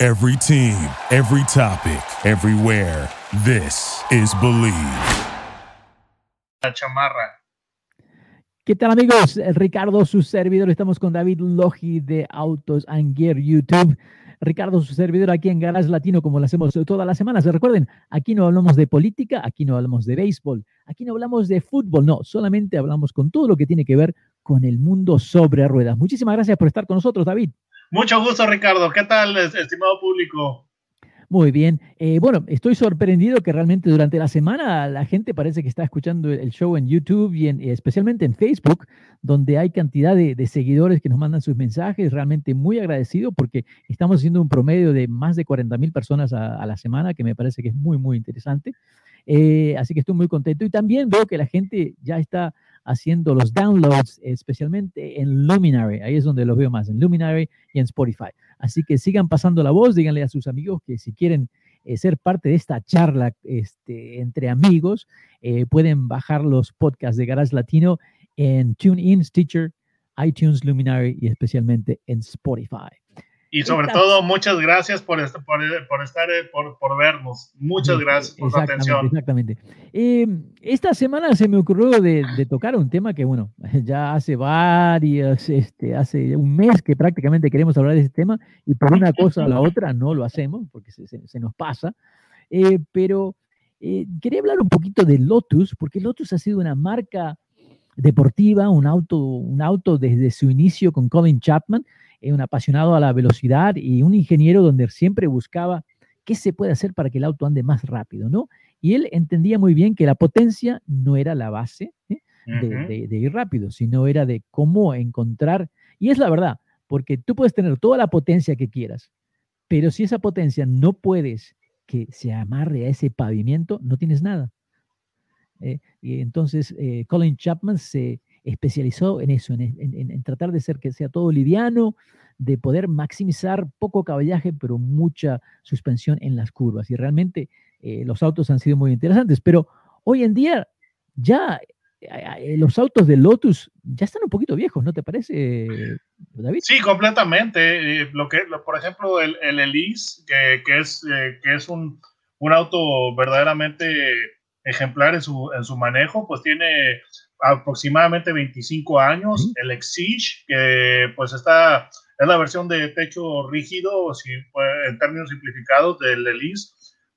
Every team, every topic, everywhere. This is Believe. La chamarra. ¿Qué tal amigos? Ricardo, su servidor. Estamos con David Logi de Autos and Gear YouTube. Ricardo, su servidor aquí en Garage Latino, como lo hacemos todas las semanas. Recuerden, aquí no hablamos de política, aquí no hablamos de béisbol, aquí no hablamos de fútbol, no, solamente hablamos con todo lo que tiene que ver con el mundo sobre ruedas. Muchísimas gracias por estar con nosotros, David. Mucho gusto, Ricardo. ¿Qué tal, estimado público? Muy bien. Eh, bueno, estoy sorprendido que realmente durante la semana la gente parece que está escuchando el show en YouTube y en, especialmente en Facebook, donde hay cantidad de, seguidores que nos mandan sus mensajes. Realmente muy agradecido porque estamos haciendo un promedio de más de 40 mil personas a, la semana, que me parece que es muy, muy interesante. Eh, así que estoy muy contento. Y también veo que la gente ya está haciendo los downloads, especialmente en Luminary. Ahí es donde los veo más, en Luminary y en Spotify. Así que sigan pasando la voz, díganle a sus amigos que si quieren eh, ser parte de esta charla este, entre amigos, eh, pueden bajar los podcasts de Garage Latino en TuneIn, Stitcher, iTunes, Luminary y especialmente en Spotify. Y sobre todo, muchas gracias por, por, por estar, eh, por, por, vernos. Muchas gracias por su atención. Exactamente. Eh, esta semana se me ocurrió de, de, tocar un tema que, bueno, ya hace varios, este, hace un mes que prácticamente queremos hablar de ese tema y por una cosa o la otra no lo hacemos porque se, se, nos pasa. Eh, pero quería hablar un poquito de Lotus, porque Lotus ha sido una marca deportiva, un auto, un auto desde su inicio con Colin Chapman un apasionado a la velocidad y un ingeniero donde siempre buscaba qué se puede hacer para que el auto ande más rápido, ¿no? Y él entendía muy bien que la potencia no era la base ¿eh? de, ir rápido, sino era de cómo encontrar, y es la verdad, porque tú puedes tener toda la potencia que quieras, pero si esa potencia no puedes que se amarre a ese pavimento, no tienes nada. ¿eh? y entonces eh, Colin Chapman se, especializó en eso, en, tratar de ser que sea todo liviano, de poder maximizar poco caballaje, pero mucha suspensión en las curvas. Y realmente eh, los autos han sido muy interesantes, pero hoy en día ya eh, eh, los autos de Lotus ya están un poquito viejos, ¿no te parece, David? Sí, completamente. Lo que, por ejemplo, el, el Elise, que, es, que es un, un, auto verdaderamente ejemplar en su, en su manejo, pues tiene aproximadamente 25 años. El Exige, que pues está, es la versión de techo rígido, si, en términos simplificados, del Elise,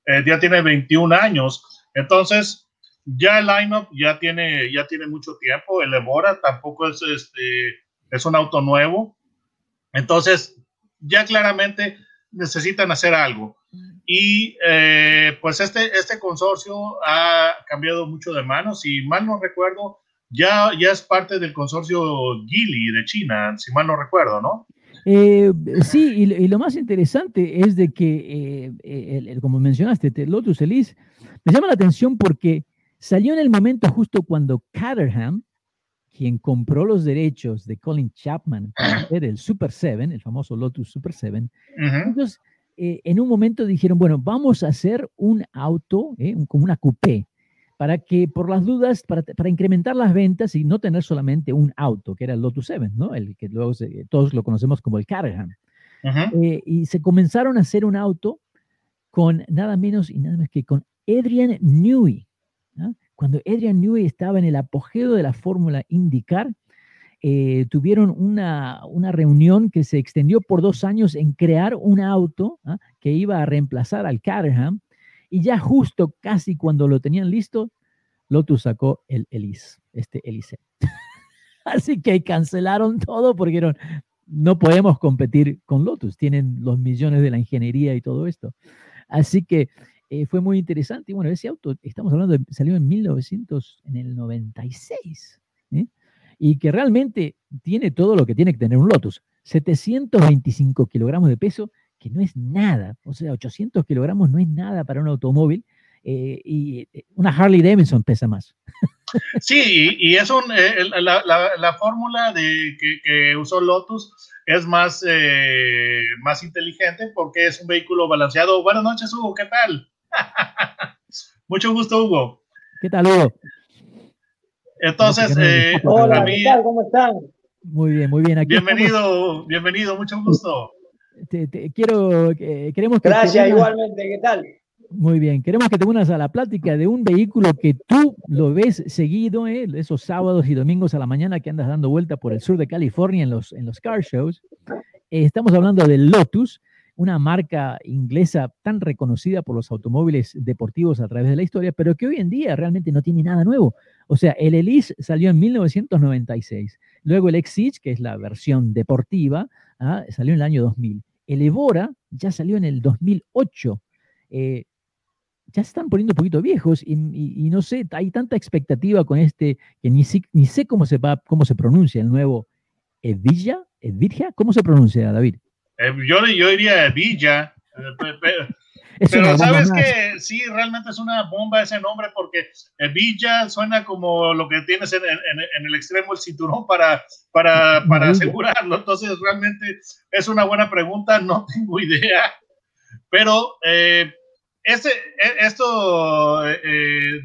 eh, ya tiene 21 años. Entonces, ya el lineup ya tiene, ya tiene mucho tiempo. El Evora tampoco es, este, es un auto nuevo. Entonces, ya claramente necesitan hacer algo. Y eh, pues este, este consorcio ha cambiado mucho de manos y mal no recuerdo, ya, ya es parte del consorcio Geely de China, si mal no recuerdo, ¿no? Eh, sí, y, lo más interesante es de que, eh, como mencionaste, Lotus Elise, me llama la atención porque salió en el momento justo cuando Caterham, quien compró los derechos de Colin Chapman para hacer el Super 7, el famoso Lotus Super 7, entonces eh, en un momento dijeron, bueno, vamos a hacer un auto, como una coupé, para que por las dudas, para, para, incrementar las ventas y no tener solamente un auto, que era el Lotus 7, ¿no? El que luego todos lo conocemos como el Caterham. Eh, y se comenzaron a hacer un auto con nada menos y nada más que con Adrian Newey. Cuando Adrian Newey estaba en el apogeo de la fórmula IndyCar, eh, tuvieron una, una, reunión que se extendió por dos años en crear un auto que iba a reemplazar al Caterham y ya justo casi cuando lo tenían listo, Lotus sacó el Elise, este Elise. Así que cancelaron todo porque no podemos competir con Lotus, tienen los millones de la ingeniería y todo esto. Así que eh, fue muy interesante. Y bueno, ese auto, estamos hablando, de, salió en 1900, en el 96, ¿eh? y que realmente tiene todo lo que tiene que tener un Lotus. 725 kilogramos de peso, que no es nada. O sea, 800 kilogramos no es nada para un automóvil. Eh, y eh, una Harley Davidson pesa más. Sí, y, es un, eh, la, fórmula de, que, usó Lotus es más, más inteligente porque es un vehículo balanceado. Buenas noches, Hugo, ¿qué tal? Mucho gusto, Hugo. ¿Qué tal, Hugo? Entonces, hola, ¿qué tal? ¿Cómo están? Muy bien, muy bien. Aquí bienvenido, bienvenido, mucho gusto. Te, quiero, queremos que Gracias, igualmente, ¿qué tal? Muy bien, queremos que te unas a la plática de un vehículo que tú lo ves seguido, ¿eh? esos sábados y domingos a la mañana que andas dando vuelta por el sur de California en los, en los car shows. Eh, estamos hablando del Lotus, una marca inglesa tan reconocida por los automóviles deportivos a través de la historia, pero que hoy en día realmente no tiene nada nuevo. O sea, el Elise salió en 1996, luego el Exige, que es la versión deportiva, ¿ah? salió en el año 2000. El Evora ya salió en el 2008. Eh, ya están poniendo un poquito viejos y, no sé, hay tanta expectativa con este que ni, ni sé cómo se, cómo se pronuncia el nuevo Edvilla, Edvilla, ¿cómo se pronuncia, David? Eh, yo, yo diría Edvilla, eh, pero, sabes que sí, realmente es una bomba ese nombre porque Edvilla suena como lo que tienes en, en, el extremo el cinturón para, para, para asegurarlo. Entonces, realmente es una buena pregunta, no tengo idea. Pero eh, este, esto eh, eh,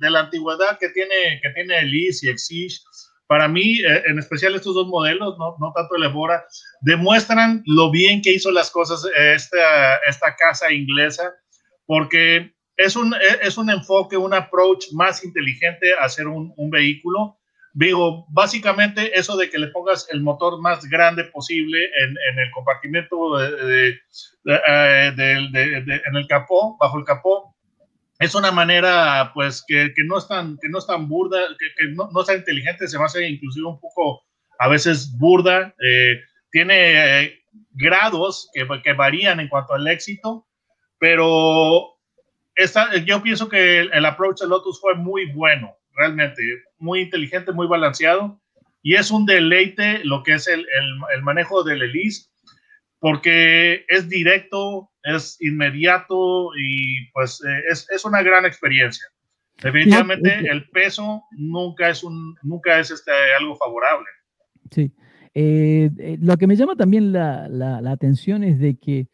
de, la antigüedad que tiene, que tiene Elise y Exige, para mí, eh, en especial estos dos modelos, no, no, tanto el Evora, demuestran lo bien que hizo las cosas esta, esta casa inglesa, porque es un, es un enfoque, un approach más inteligente a hacer un, un vehículo. Digo, básicamente eso de que le pongas el motor más grande posible en, en el compartimento de, eh, en el capó, bajo el capó, es una manera pues que, que no es tan que no es tan burda, que, no, no, es tan inteligente, se me hace inclusive un poco a veces burda, eh, tiene eh, grados que, que, varían en cuanto al éxito, pero esta, yo pienso que el, el approach de Lotus fue muy bueno realmente muy inteligente, muy balanceado y es un deleite lo que es el, el, manejo del Elise porque es directo, es inmediato y pues eh, es, es, una gran experiencia. Definitivamente el peso nunca es, un, nunca es este, algo favorable. Sí. Eh, eh, lo que me llama también la, la, la atención es de que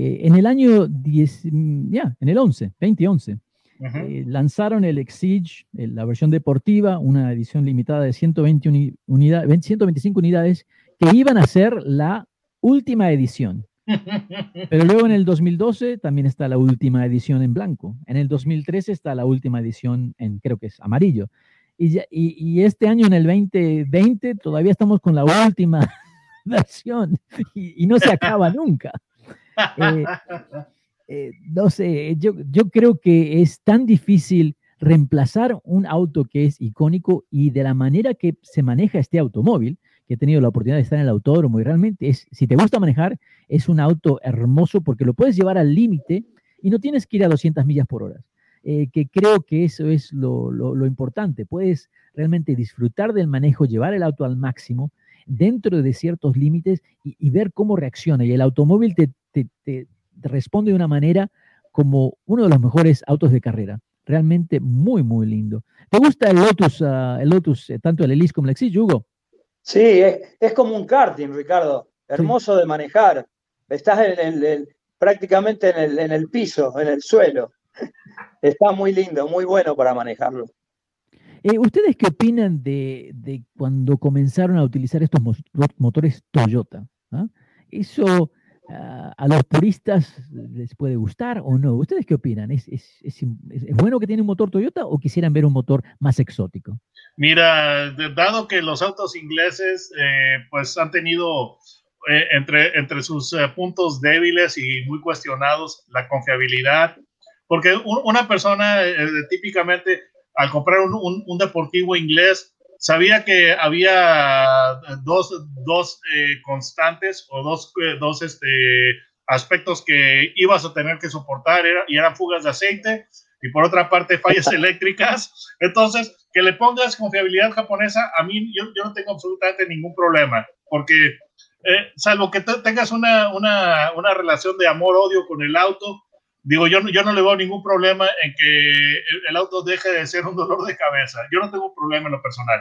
en el año 10, ya, en el 11, 2011, eh, lanzaron el Exige, la versión deportiva, una edición limitada de 120 unidades, 125 unidades, que iban a ser la última edición. Pero luego en el 2012 también está la última edición en blanco. En el 2013 está la última edición en, creo que es amarillo. Y, y, este año, en el 2020, todavía estamos con la última versión y, no se acaba nunca. Eh, eh, no sé, yo, yo creo que es tan difícil reemplazar un auto que es icónico y de la manera que se maneja este automóvil, que he tenido la oportunidad de estar en el autódromo y realmente es, si te gusta manejar, es un auto hermoso porque lo puedes llevar al límite y no tienes que ir a 200 millas por hora. Eh, que creo que eso es lo, importante. Puedes realmente disfrutar del manejo, llevar el auto al máximo dentro de ciertos límites y, ver cómo reacciona. Y el automóvil te, responde de una manera como uno de los mejores autos de carrera. Realmente muy, muy lindo. ¿Te gusta el Lotus, ah, el Lotus eh, tanto el Elise como el Exige, Hugo? Sí, es, como un karting, Ricardo. Hermoso de manejar. Estás en prácticamente en el, en el piso, en el suelo. Está muy lindo, muy bueno para manejarlo. Eh, ¿Ustedes qué opinan de, de, cuando comenzaron a utilizar estos motores Toyota? ¿Ah? Eso a los puristas les puede gustar o no. ¿Ustedes qué opinan? ¿Es, es, es, bueno que tiene un motor Toyota o quisieran ver un motor más exótico? Mira, dado que los autos ingleses eh, pues han tenido eh, entre, entre sus eh, puntos débiles y muy cuestionados la confiabilidad, porque una persona típicamente al comprar un, un deportivo inglés sabía que había dos, dos eh, constantes o dos, eh, dos este, aspectos que ibas a tener que soportar era, y eran fugas de aceite y por otra parte fallas eléctricas. Entonces, que le pongas confiabilidad japonesa, a mí yo, yo no tengo absolutamente ningún problema, porque eh, salvo que tengas una, una, una relación de amor-odio con el auto, digo, yo, yo no le veo ningún problema en que el, auto deje de ser un dolor de cabeza. Yo no tengo problema en lo personal.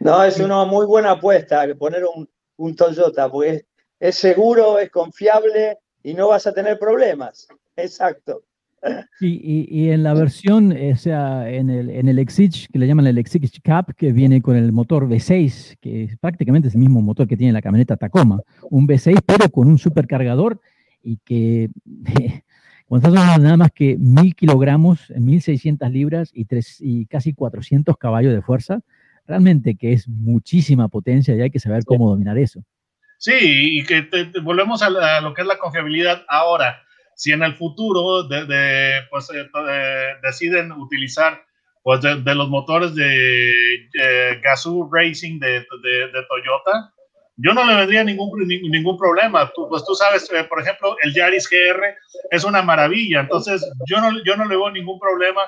No, es una muy buena apuesta poner un, un Toyota, porque es seguro, es confiable y no vas a tener problemas. Exacto. Y, y, en la versión, o sea, en el, en el Exige, que le llaman el Exige Cap, que viene con el motor V6, que es prácticamente es el mismo motor que tiene la camioneta Tacoma, un V6, pero con un supercargador y que cuando estás hablando nada más que mil kilogramos, 1600 libras y, tres, y casi 400 caballos de fuerza, realmente que es muchísima potencia y hay que saber cómo dominar eso. Sí, y que volvemos a, lo que es la confiabilidad ahora. Si en el futuro de, pues, eh, deciden utilizar pues, de, los motores de Gazoo Racing de, Toyota, yo no le vendría ningún, ningún problema. Pues tú sabes, eh, por ejemplo, el Yaris GR es una maravilla. Entonces, yo no, yo no le veo ningún problema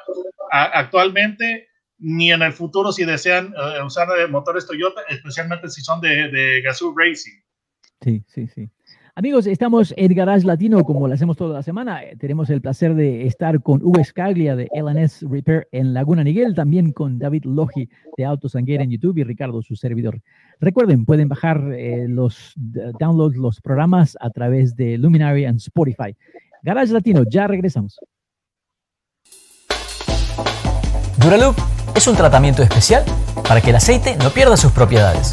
actualmente ni en el futuro si desean eh, usar motores Toyota, especialmente si son de, de Gazoo Racing. Sí, sí, sí. Amigos, estamos en Garage Latino como lo hacemos toda la semana. Eh, tenemos el placer de estar con Hugo Scaglia de LNS Repair en Laguna Niguel, también con David Logi de Autos Sanguera en YouTube y Ricardo, su servidor. Recuerden, pueden bajar eh, los downloads, los programas a través de Luminary and Spotify. Garage Latino, ya regresamos. Duraloop es un tratamiento especial para que el aceite no pierda sus propiedades.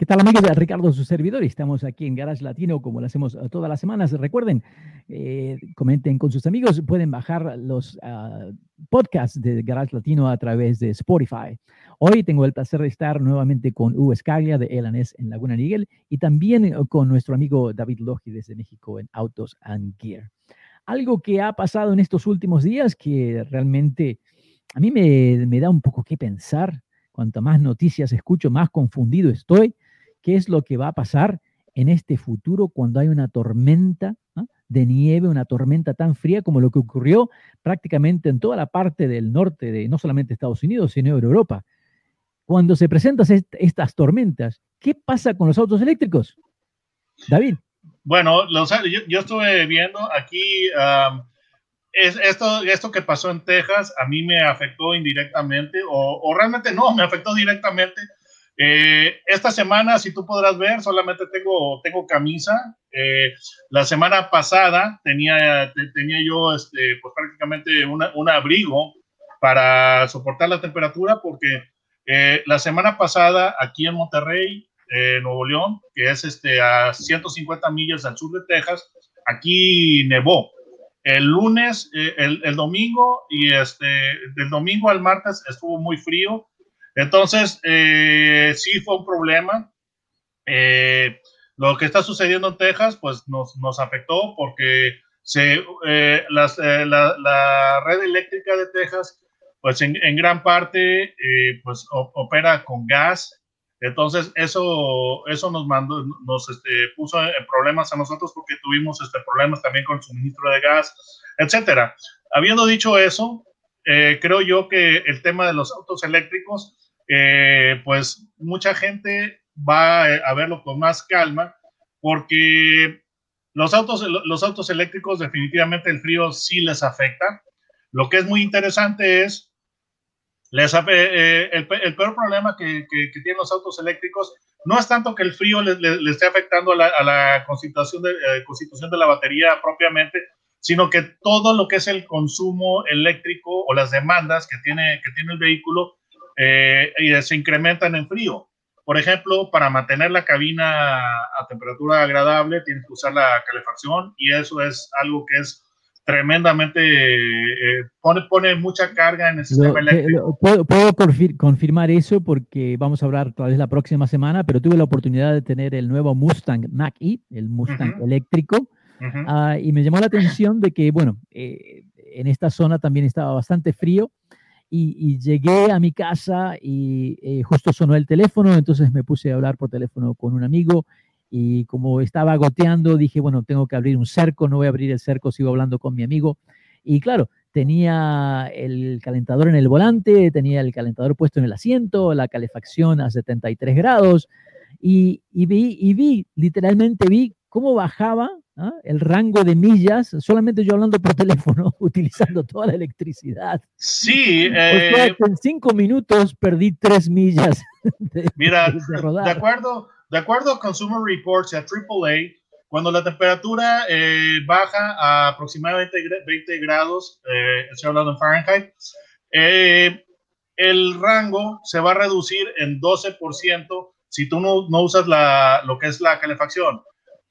¿Qué tal amigos? Ricardo, su servidor. Estamos aquí en Garage Latino como lo hacemos eh, todas las semanas. Recuerden, eh, comenten con sus amigos. Pueden bajar los ah, podcasts de Garage Latino a través de Spotify. Hoy tengo el placer de estar nuevamente con Hugo Escaglia de Elanes en Laguna Niguel y también eh, con nuestro amigo David Logi desde México en Autos and Gear. Algo que ha pasado en estos últimos días que realmente a mí me, me da un poco que pensar. Cuanto más noticias escucho, más confundido estoy qué es lo que va a pasar en este futuro cuando hay una tormenta de nieve, una tormenta tan fría como lo que ocurrió prácticamente en toda la parte del norte de no solamente Estados Unidos, sino de Europa. Cuando se presentan estas tormentas, ¿qué pasa con los autos eléctricos? David. Bueno, yo, estuve viendo aquí, es, esto, esto que pasó en Texas a mí me afectó indirectamente, o, o realmente no, me afectó directamente eh, esta semana, si tú podrás ver, solamente tengo, tengo camisa. Eh, la semana pasada tenía, tenía yo este, pues prácticamente un abrigo para soportar la temperatura porque eh, la semana pasada aquí en Monterrey, Nuevo León, que es este, a 150 millas al sur de Texas, aquí nevó. El lunes, el, el, domingo y este, del domingo al martes estuvo muy frío entonces, eh, sí fue un problema. Eh, lo que está sucediendo en Texas, pues nos, nos afectó porque se, eh, la, red eléctrica de Texas, pues en, gran parte, pues opera con gas. Entonces, eso, eso nos mandó, nos este, puso en problemas a nosotros porque tuvimos este, problemas también con el suministro de gas, etcétera. Habiendo dicho eso, creo yo que el tema de los autos eléctricos eh, pues mucha gente va a verlo con más calma porque los autos, los autos eléctricos definitivamente el frío sí les afecta. Lo que es muy interesante es, les, eh, el, peor problema que, que, tienen los autos eléctricos no es tanto que el frío les, esté afectando a la, constitución, de, eh, constitución de la batería propiamente, sino que todo lo que es el consumo eléctrico o las demandas que tiene, que tiene el vehículo eh, y se incrementan en frío. Por ejemplo, para mantener la cabina a temperatura agradable, tienes que usar la calefacción y eso es algo que es tremendamente, eh, pone, pone mucha carga en el sistema eléctrico. puedo, confirmar eso porque vamos a hablar tal vez la próxima semana, pero tuve la oportunidad de tener el nuevo Mustang Mach-E, el Mustang eléctrico, ah, y me llamó la atención de que, bueno, eh, en esta zona también estaba bastante frío y, llegué a mi casa y eh, justo sonó el teléfono, entonces me puse a hablar por teléfono con un amigo y como estaba goteando, dije, bueno, tengo que abrir un cerco, no voy a abrir el cerco, sigo hablando con mi amigo. Y claro, tenía el calentador en el volante, tenía el calentador puesto en el asiento, la calefacción a 73 grados y, vi, y vi, literalmente vi cómo bajaba ¿ah? el rango de millas, solamente yo hablando por teléfono, utilizando toda la electricidad. Sí. Eh, en cinco minutos perdí tres millas. De, mira, de, acuerdo, de acuerdo a Consumer Reports a AAA, cuando la temperatura eh, baja a aproximadamente 20 grados, eh, estoy hablando en Fahrenheit, el rango se va a reducir en 12% si tú no, no usas la, lo que es la calefacción.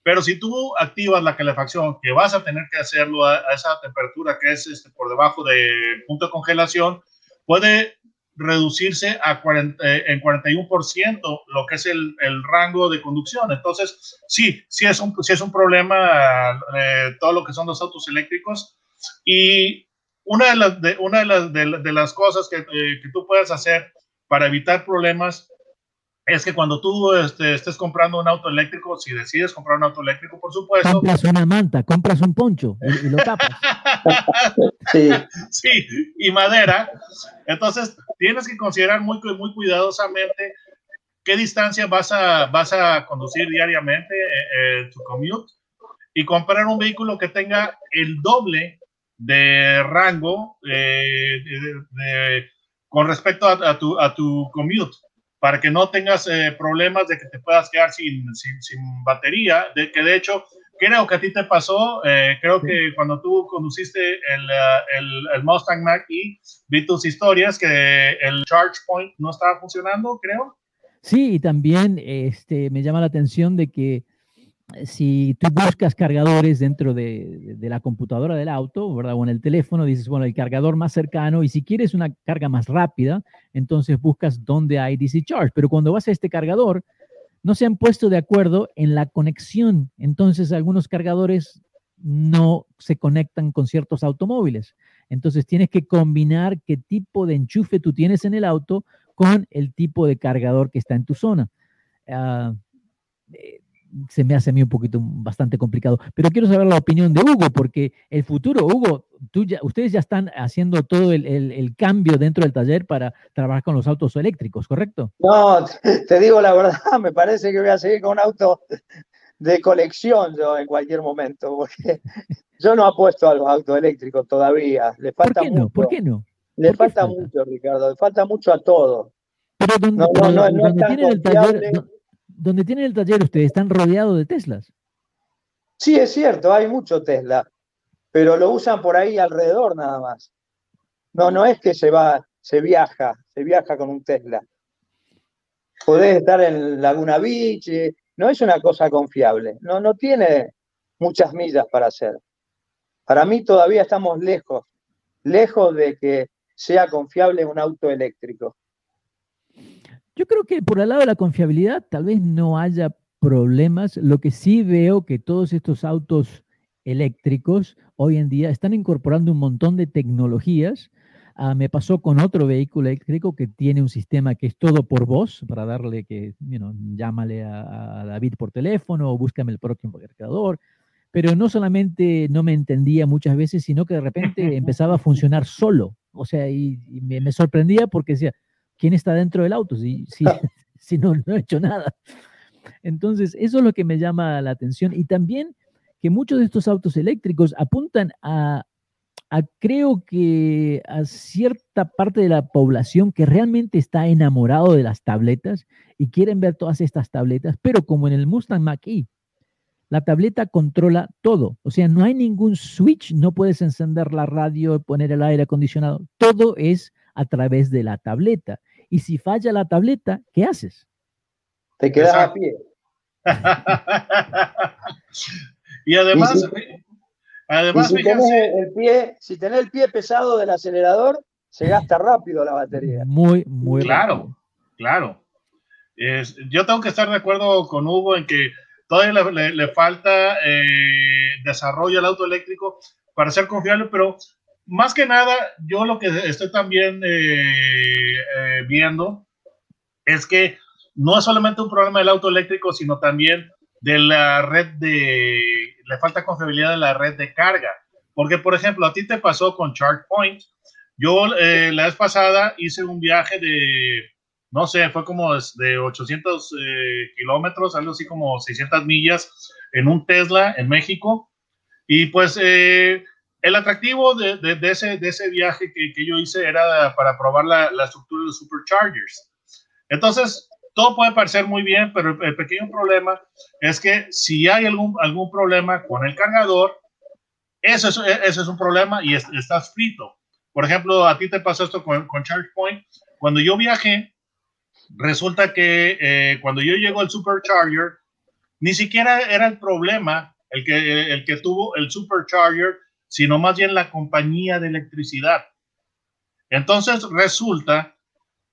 Pero si tú activas la calefacción, que vas a tener que hacerlo a, esa temperatura que es este, por debajo del punto de congelación, puede reducirse a 40, eh, en 41% lo que es el, el, rango de conducción. Entonces, sí, sí es un, sí es un problema eh, todo lo que son los autos eléctricos. Y una de las, de, una de las, de, las cosas que, eh, que tú puedes hacer para evitar problemas es que cuando tú este, estés comprando un auto eléctrico, si decides comprar un auto eléctrico, por supuesto. Compras una manta, compras un poncho y, lo tapas. sí. sí, y madera. Entonces, tienes que considerar muy, muy cuidadosamente qué distancia vas a, vas a conducir diariamente en eh, eh, tu commute y comprar un vehículo que tenga el doble de rango eh, con respecto a, tu, a tu commute para que no tengas eh, problemas de que te puedas quedar sin, sin, batería, de que de hecho creo que a ti te pasó, eh, creo que cuando tú conduciste el, eh, el, el Mustang Mach-E, vi tus historias que el charge point no estaba funcionando, creo. Sí, y también este, me llama la atención de que si tú buscas cargadores dentro de, la computadora del auto, ¿verdad? O en el teléfono, dices, bueno, el cargador más cercano, y si quieres una carga más rápida, entonces buscas dónde hay DC Charge. Pero cuando vas a este cargador, no se han puesto de acuerdo en la conexión. Entonces, algunos cargadores no se conectan con ciertos automóviles. Entonces, tienes que combinar qué tipo de enchufe tú tienes en el auto con el tipo de cargador que está en tu zona. Uh, se me hace a mí un poquito bastante complicado. Pero quiero saber la opinión de Hugo, porque el futuro, Hugo, tú ya, ustedes ya están haciendo todo el, el, cambio dentro del taller para trabajar con los autos eléctricos, ¿correcto? No, te digo la verdad, me parece que voy a seguir con un auto de colección yo en cualquier momento, porque yo no apuesto a los autos eléctricos todavía. Le falta ¿Por qué no? ¿Por qué no? Le falta, mucho, Ricardo, le falta mucho a todo. Pero donde, no, no, no, el taller, donde tienen el taller ustedes están rodeados de Teslas. Sí, es cierto, hay mucho Tesla, pero lo usan por ahí alrededor nada más. No, no es que se va, se viaja, se viaja con un Tesla. Podés estar en Laguna Beach, eh, no es una cosa confiable, no, no tiene muchas millas para hacer. Para mí todavía estamos lejos, lejos de que sea confiable un auto eléctrico. Yo creo que por el lado de la confiabilidad tal vez no haya problemas. Lo que sí veo que todos estos autos eléctricos hoy en día están incorporando un montón de tecnologías. Ah, me pasó con otro vehículo eléctrico que tiene un sistema que es todo por voz, para darle que, you llámale a, David por teléfono o búscame el próximo cargador. Pero no solamente no me entendía muchas veces, sino que de repente empezaba a funcionar solo. O sea, y, me, me, sorprendía porque decía, quién está dentro del auto, si, si, si no, no he hecho nada. Entonces, eso es lo que me llama la atención. Y también que muchos de estos autos eléctricos apuntan a, a, creo que a cierta parte de la población que realmente está enamorado de las tabletas y quieren ver todas estas tabletas, pero como en el Mustang Mach-E, la tableta controla todo. O sea, no hay ningún switch, no puedes encender la radio, poner el aire acondicionado. Todo es a través de la tableta. Y si falla la tableta, ¿qué haces? Te quedas a pie. y además, además si tenés el pie, si tenés el pie pesado del acelerador, se gasta rápido la batería. Muy, muy claro, claro. yo tengo que estar de acuerdo con Hugo en que todavía le, falta eh, desarrollo al auto eléctrico para ser confiable, pero más que nada, yo lo que estoy también eh, eh, viendo es que no es solamente un problema del auto eléctrico, sino también de la red de, le falta confiabilidad de la red de carga. Porque, por ejemplo, a ti te pasó con ChargePoint. Yo eh, la vez pasada hice un viaje de, no sé, fue como de 800 kilómetros, algo así como 600 millas en un Tesla en México. Y pues el atractivo de, ese, de ese viaje que, que, yo hice era para probar la, la, estructura de superchargers. Entonces, todo puede parecer muy bien, pero el, pequeño problema es que si hay algún, algún problema con el cargador, eso es, eso es un problema y estás frito. Por ejemplo, a ti te pasó esto con, con ChargePoint. Cuando yo viajé, resulta que eh, cuando yo llego al supercharger, ni siquiera era el problema el que, el que tuvo el supercharger sino más bien la compañía de electricidad. Entonces resulta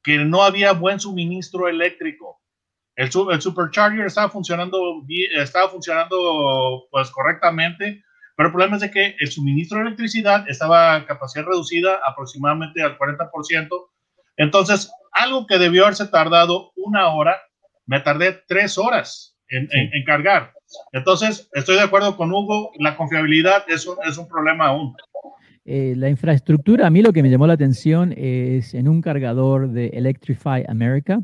que no había buen suministro eléctrico. El, el supercharger estaba funcionando, estaba funcionando pues correctamente, pero el problema es de que el suministro de electricidad estaba a capacidad reducida aproximadamente al 40%. Entonces, algo que debió haberse tardado una hora, me tardé tres horas en, en cargar. Entonces, estoy de acuerdo con Hugo, la confiabilidad es un, es un problema aún. Eh, la infraestructura, a mí lo que me llamó la atención es en un cargador de Electrify America.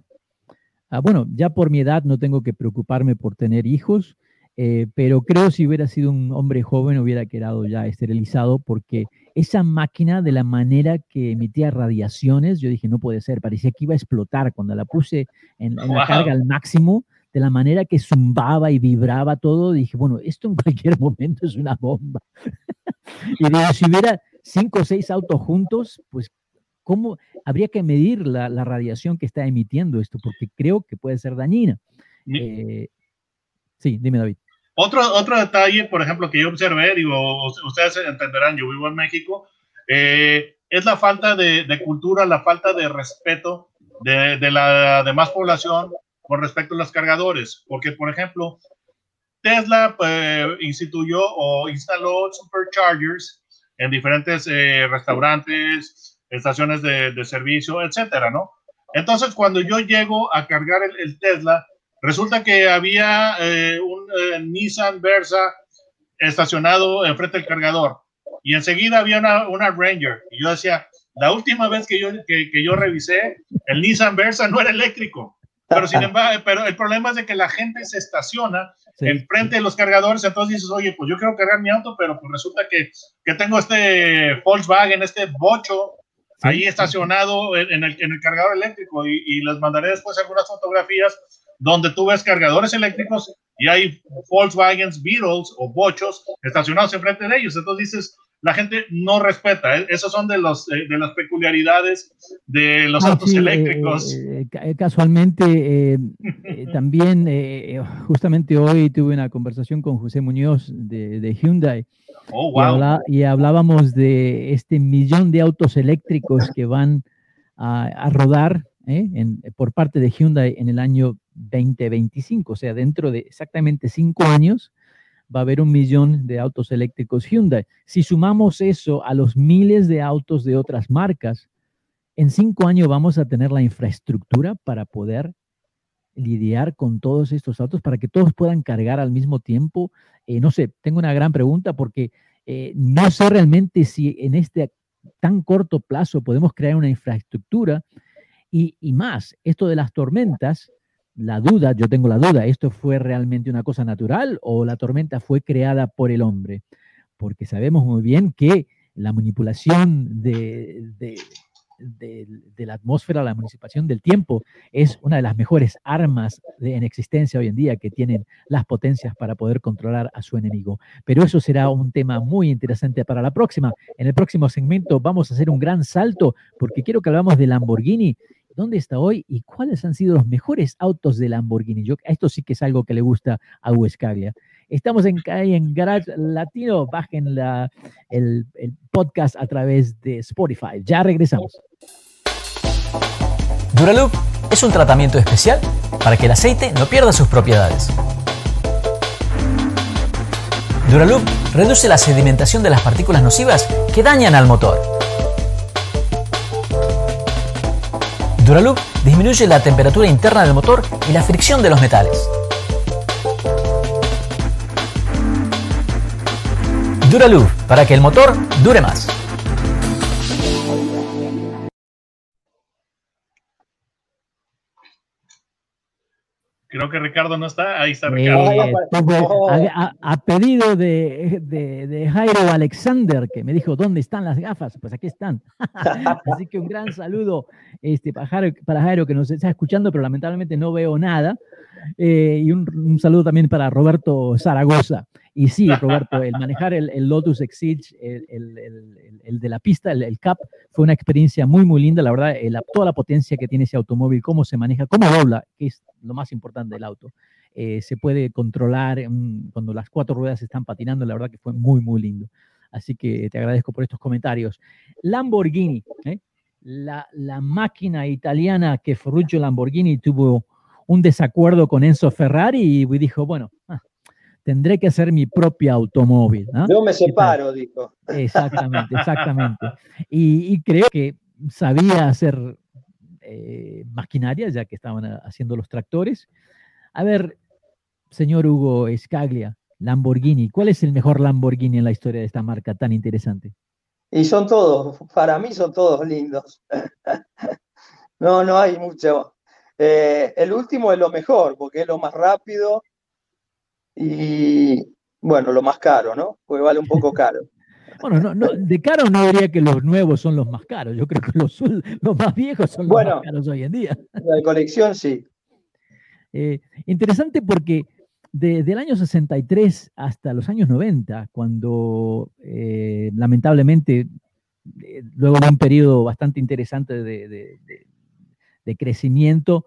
Ah, bueno, ya por mi edad no tengo que preocuparme por tener hijos, eh, pero creo si hubiera sido un hombre joven hubiera quedado ya esterilizado porque esa máquina de la manera que emitía radiaciones, yo dije, no puede ser, parecía que iba a explotar cuando la puse en, la carga al máximo de la manera que zumbaba y vibraba todo, dije, bueno, esto en cualquier momento es una bomba. y digo, si hubiera cinco o seis autos juntos, pues, ¿cómo habría que medir la, radiación que está emitiendo esto? Porque creo que puede ser dañina. Eh, sí, dime, David. Otro, otro detalle, por ejemplo, que yo observé, digo, ustedes entenderán, yo vivo en México, eh, es la falta de, cultura, la falta de respeto de, de la demás población con respecto a los cargadores, porque por ejemplo, Tesla pues, instituyó o instaló superchargers en diferentes eh, restaurantes, estaciones de, servicio, etcétera, ¿no? Entonces, cuando yo llego a cargar el, Tesla, resulta que había eh, un eh, Nissan Versa estacionado enfrente del cargador y enseguida había una, una, Ranger y yo decía, la última vez que yo, que, que yo revisé, el Nissan Versa no era eléctrico. Pero, sin embargo, pero el problema es de que la gente se estaciona enfrente de los cargadores, entonces dices, oye, pues yo quiero cargar mi auto, pero pues resulta que, que tengo este Volkswagen, este bocho, ahí estacionado en el, en el cargador eléctrico y, y, les mandaré después algunas fotografías donde tú ves cargadores eléctricos y hay Volkswagens, Beetles o bochos estacionados enfrente de ellos. Entonces dices, la gente no respeta. ¿eh? Esas son de, los, eh, de las peculiaridades de los ah, autos eléctricos. Eh, casualmente, también, justamente hoy tuve una conversación con José Muñoz de, Hyundai. Oh, wow. y, hablábamos de este millón de autos eléctricos que van a, rodar por parte de Hyundai en el año 2025, o sea, dentro de exactamente cinco años va a haber un millón de autos eléctricos Hyundai. Si sumamos eso a los miles de autos de otras marcas, en cinco años vamos a tener la infraestructura para poder lidiar con todos estos autos, para que todos puedan cargar al mismo tiempo. Eh, no sé, tengo una gran pregunta porque eh, no sé realmente si en este tan corto plazo podemos crear una infraestructura y, y más, esto de las tormentas, la duda, yo tengo la duda, ¿esto fue realmente una cosa natural o la tormenta fue creada por el hombre? Porque sabemos muy bien que la manipulación de, la atmósfera, la manipulación del tiempo, es una de las mejores armas en existencia hoy en día que tienen las potencias para poder controlar a su enemigo. Pero eso será un tema muy interesante para la próxima. En el próximo segmento vamos a hacer un gran salto porque quiero que hablamos de Lamborghini dónde está hoy y cuáles han sido los mejores autos de Lamborghini. Yo, esto sí que es algo que le gusta a Huescaglia. Estamos en, en Garage Latino. Bajen la, el, el podcast a través de Spotify. Ya regresamos. Duraloop es un tratamiento especial para que el aceite no pierda sus propiedades. Duraloop reduce la sedimentación de las partículas nocivas que dañan al motor. Duraloop disminuye la temperatura interna del motor y la fricción de los metales. Duraloop, para que el motor dure más. Creo que Ricardo no está. Ahí está Ricardo. Eh, a, pedido de, Jairo Alexander, que me dijo, ¿dónde están las gafas? Pues aquí están. Así que un gran saludo este, para, Jairo, que nos está escuchando, pero lamentablemente no veo nada. Eh, y un, saludo también para Roberto Zaragoza. Y sí, Roberto, el manejar el, Lotus Exige, el, de la pista, el, CAP, fue una experiencia muy, muy linda. La verdad, toda la potencia que tiene ese automóvil, cómo se maneja, cómo dobla, que es lo más importante del auto. Eh, se puede controlar cuando las cuatro ruedas están patinando. La verdad que fue muy, muy lindo. Así que te agradezco por estos comentarios. Lamborghini, ¿eh? la, la, máquina italiana que Ferruccio Lamborghini tuvo un desacuerdo con Enzo Ferrari y dijo, bueno, ah, tendré que hacer mi propio automóvil. Yo me separo, dijo. Exactamente, exactamente. Y, creo que sabía hacer eh, maquinaria, ya que estaban haciendo los tractores. A ver, señor Hugo Escaglia, Lamborghini, ¿cuál es el mejor Lamborghini en la historia de esta marca tan interesante? Y son todos, para mí son todos lindos. no, no hay mucho. Eh, el último es lo mejor, porque es lo más rápido, y bueno, lo más caro, ¿no? Porque vale un poco caro. Bueno, no, de caro no diría que los nuevos son los más caros. Yo creo que los, los más viejos son los más caros hoy en día. La colección sí. Eh, interesante porque desde el año 63 hasta los años 90, cuando eh, lamentablemente, eh, luego de un periodo bastante interesante de, de crecimiento,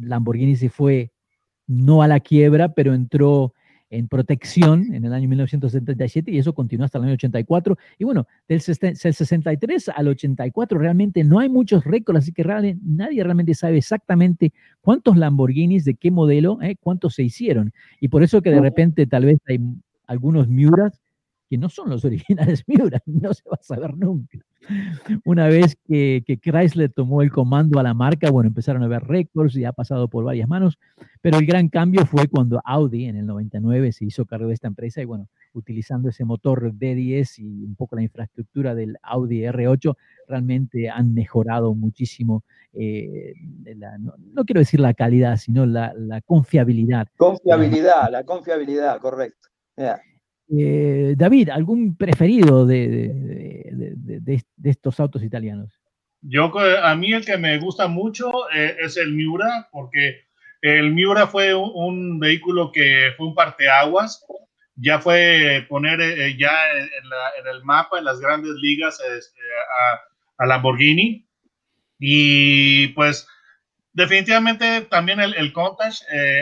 Lamborghini se fue no a la quiebra, pero entró en protección en el año 1977 y eso continuó hasta el año 84. Y bueno, del 63 al 84 realmente no hay muchos récords, así que nadie realmente sabe exactamente cuántos Lamborghinis, de qué modelo, eh, cuántos se hicieron. Y por eso que de repente tal vez hay algunos Miuras que no son los originales Miura, no se va a saber nunca. Una vez que, Chrysler tomó el comando a la marca, bueno, empezaron a ver récords y ha pasado por varias manos, pero el gran cambio fue cuando Audi en el 99 se hizo cargo de esta empresa y bueno, utilizando ese motor D10 y un poco la infraestructura del Audi R8, realmente han mejorado muchísimo, eh, no, quiero decir la calidad, sino la, confiabilidad. Confiabilidad, la confiabilidad, correcto. Eh, David, ¿algún preferido de, estos autos italianos? Yo, a mí el que me gusta mucho eh, es el Miura, porque el Miura fue un, vehículo que fue un parteaguas, ya fue poner eh, ya en, el mapa, en las grandes ligas, este, a, Lamborghini. Y pues definitivamente también el, el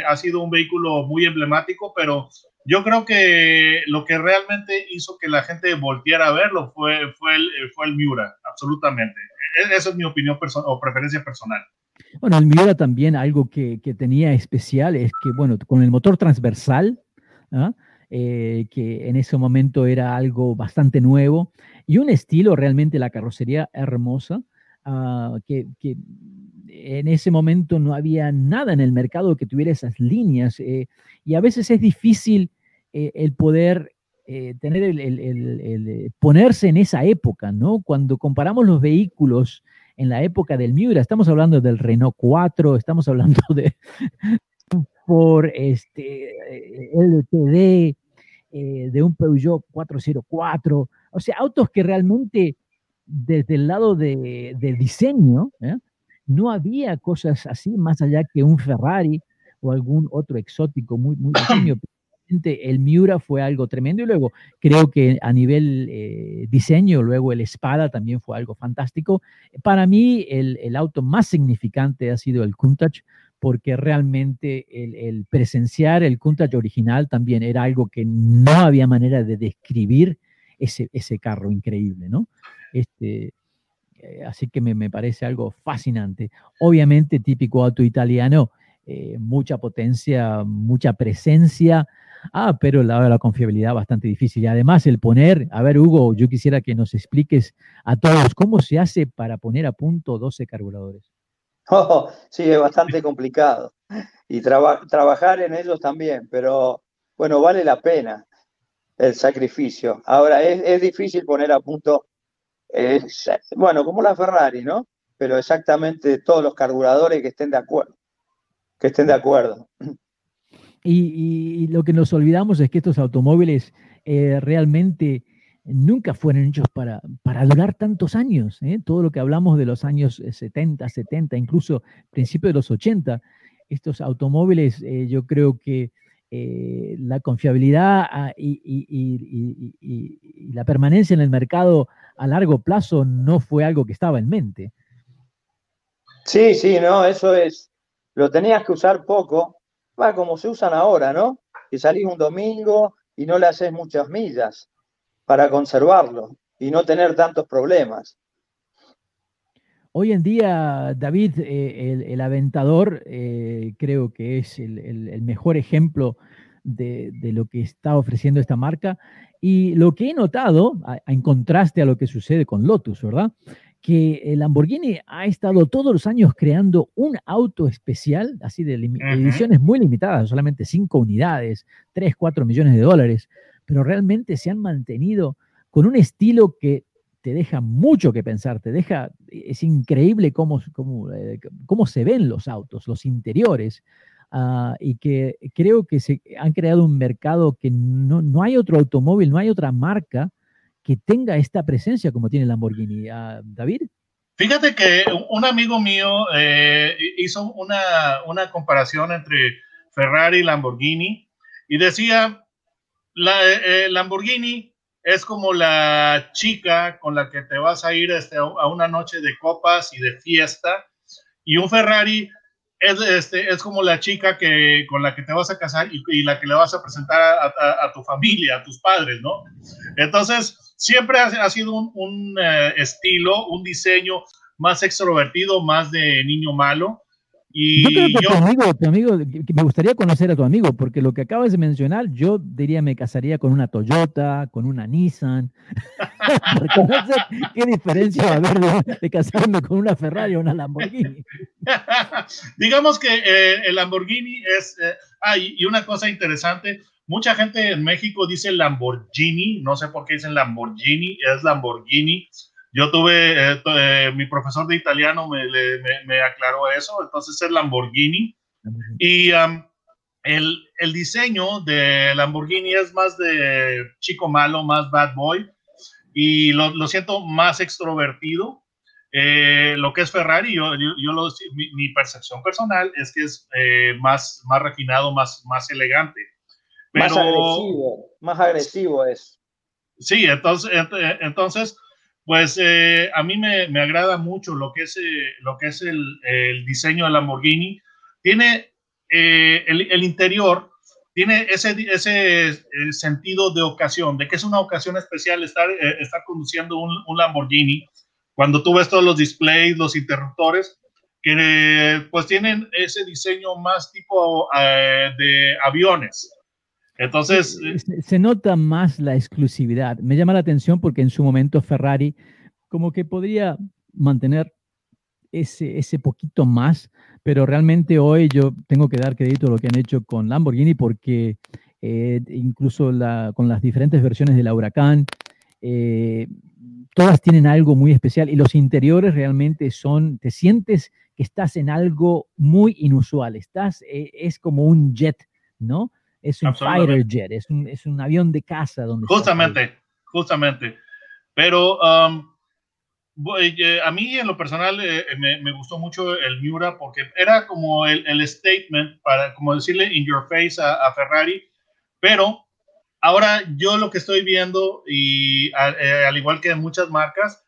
ha sido un vehículo muy emblemático, pero yo creo que lo que realmente hizo que la gente volteara a verlo fue, fue, el, fue el Miura, absolutamente. E, esa es mi opinión o preferencia personal. Bueno, el Miura también algo que, que, tenía especial es que, bueno, con el motor transversal, ¿ah? eh, que en ese momento era algo bastante nuevo, y un estilo realmente la carrocería hermosa, ah, que, que, en ese momento no había nada en el mercado que tuviera esas líneas. Eh, y a veces es difícil eh, el poder eh, tener el, ponerse en esa época, ¿no? Cuando comparamos los vehículos en la época del Miura, estamos hablando del Renault 4, estamos hablando de por este LTD, de un Peugeot 404, o sea, autos que realmente desde el lado de, diseño, no había cosas así más allá que un Ferrari o algún otro exótico muy, muy pequeño. El Miura fue algo tremendo y luego creo que a nivel eh, diseño, luego el Espada también fue algo fantástico. Para mí el, auto más significante ha sido el Countach porque realmente el, presenciar el Countach original también era algo que no había manera de describir ese, ese carro increíble, ¿no? Este, así que me, me, parece algo fascinante. Obviamente, típico auto italiano, eh, mucha potencia, mucha presencia. Ah, pero la, la confiabilidad bastante difícil. Y además el poner, a ver, Hugo, yo quisiera que nos expliques a todos cómo se hace para poner a punto 12 carburadores. Oh, sí, es bastante complicado. Y trabajar en ellos también, pero bueno, vale la pena el sacrificio. Ahora, es, difícil poner a punto, bueno, como la Ferrari, ¿no? Pero exactamente todos los carburadores que estén de acuerdo. Que estén de acuerdo. Y, lo que nos olvidamos es que estos automóviles eh, realmente nunca fueron hechos para, durar tantos años. ¿eh? Todo lo que hablamos de los años 70, 70, incluso principios de los 80, estos automóviles eh, yo creo que eh, la confiabilidad ah, y, la permanencia en el mercado a largo plazo no fue algo que estaba en mente. Sí, sí, no, eso es, lo tenías que usar poco, va como se usan ahora, ¿no? Que salís un domingo y no le haces muchas millas para conservarlo y no tener tantos problemas. Hoy en día, David, eh, el, aventador eh, creo que es el, mejor ejemplo de, lo que está ofreciendo esta marca. Y lo que he notado, en contraste a lo que sucede con Lotus, ¿verdad? Que el Lamborghini ha estado todos los años creando un auto especial, así de ediciones muy limitadas, solamente cinco unidades, 3, 4 millones de dólares, pero realmente se han mantenido con un estilo que te deja mucho que pensar, te deja, es increíble cómo, cómo, eh, cómo se ven los autos, los interiores, ah, y que creo que se han creado un mercado que no, no, hay otro automóvil, no hay otra marca que tenga esta presencia como tiene Lamborghini. Ah, David. Fíjate que un amigo mío eh, hizo una, una comparación entre Ferrari y Lamborghini y decía, eh, Lamborghini es como la chica con la que te vas a ir este, a una noche de copas y de fiesta, y un Ferrari es, este, es como la chica que, con la que te vas a casar y, la que le vas a presentar a, tu familia, a tus padres, ¿no? Entonces, siempre ha, sido un, eh, estilo, un diseño más extrovertido, más de niño malo, y yo creo que tu amigo, tu amigo, me gustaría conocer a tu amigo, porque lo que acabas de mencionar, yo diría me casaría con una Toyota, con una Nissan. qué diferencia va a haber de, casarme con una Ferrari o una Lamborghini. Digamos que eh, el Lamborghini es. Eh, ah, y, una cosa interesante: mucha gente en México dice Lamborghini, no sé por qué dicen Lamborghini, es Lamborghini yo tuve, eh, eh, mi profesor de italiano me, me, aclaró eso, entonces es Lamborghini. Y el, el, diseño de Lamborghini es más de chico malo, más bad boy, y lo, lo siento más extrovertido. Eh, lo que es Ferrari, yo, yo, lo, mi, mi, percepción personal es que es más, más refinado, más, más elegante. más agresivo, más agresivo es. Sí, entonces, entonces pues eh, a mí me, me, agrada mucho lo que es, eh, lo que es el, el, diseño de Lamborghini. Tiene eh, el, el, interior, tiene ese, ese sentido de ocasión, de que es una ocasión especial estar, estar conduciendo un, un, Lamborghini. Cuando tú ves todos los displays, los interruptores, que pues tienen ese diseño más tipo de aviones. Entonces... Se, nota más la exclusividad. Me llama la atención porque en su momento Ferrari como que podría mantener ese, ese poquito más, pero realmente hoy yo tengo que dar crédito a lo que han hecho con Lamborghini porque eh, incluso la, con las diferentes versiones de la Huracán, eh, todas tienen algo muy especial y los interiores realmente son, te sientes que estás en algo muy inusual, estás, eh, es como un jet, ¿no? Es un fighter jet, es un, es un avión de caza. Donde justamente, justamente. Pero um, eh, a mí en lo personal eh, eh, me, me, gustó mucho el Miura porque era como el, el statement para, como decirle in your face a, Ferrari, pero ahora yo lo que estoy viendo y al igual que en muchas marcas,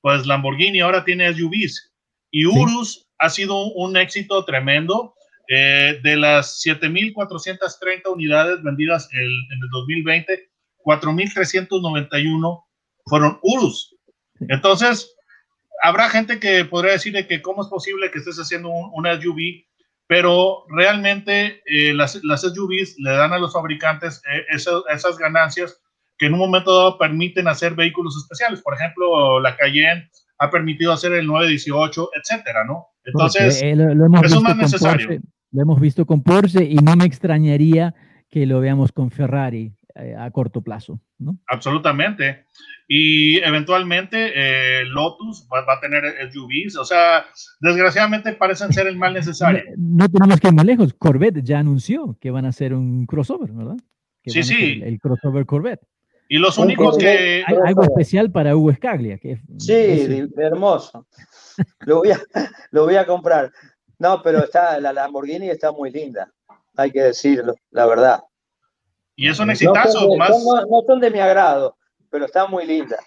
pues Lamborghini ahora tiene SUVs y Urus ha sido un éxito tremendo eh, de las 7.430 unidades vendidas en el 2020, 4.391 fueron Urus. Entonces, habrá gente que podría decir que cómo es posible que estés haciendo un, una SUV pero realmente eh, las, las, SUVs le dan a los fabricantes eh, esas, ganancias que en un momento dado permiten hacer vehículos especiales. Por ejemplo, la Cayenne ha permitido hacer el 918, etcétera, ¿no? Entonces, lo, eso es más necesario. Lo hemos visto con Porsche y no me extrañaría que lo veamos con Ferrari a corto plazo, ¿no? Absolutamente y eventualmente eh, Lotus va, a tener SUVs, o sea, desgraciadamente parecen ser el mal necesario. No, tenemos que ir más lejos, Corvette ya anunció que van a hacer un crossover, ¿verdad? sí, sí. El, crossover Corvette. Y los únicos que... Hay algo especial para Hugo Scaglia. Que sí, hermoso. lo, voy a, lo voy a comprar. No, pero está, la Lamborghini está muy linda, hay que decirlo, la verdad. Y es un exitazo. más... no son de mi agrado, pero está muy linda.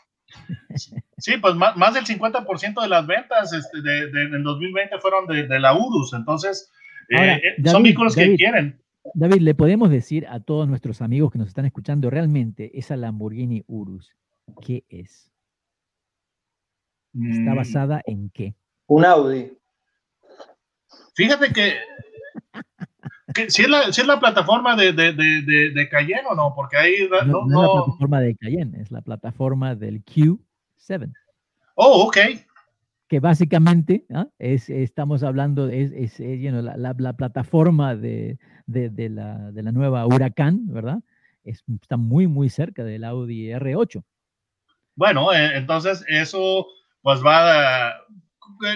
Sí, pues más, del 50% de las ventas este, de, de, en 2020 fueron de, la URUS, entonces eh, eh, son vehículos que quieren. David, ¿le podemos decir a todos nuestros amigos que nos están escuchando realmente esa Lamborghini Urus, qué es? ¿Está mm. basada en qué? Un Audi. Fíjate que si, es la, si es la plataforma de, de, de, de, Cayenne o no, porque ahí no, no, es la plataforma de Cayenne, es la plataforma del Q7. Oh, ok. Que básicamente ¿ah? es, estamos hablando, es, es, la, la, plataforma de, la, de la nueva Huracán, ¿verdad? Es, está muy, muy cerca del Audi R8. Bueno, eh, entonces eso pues va, a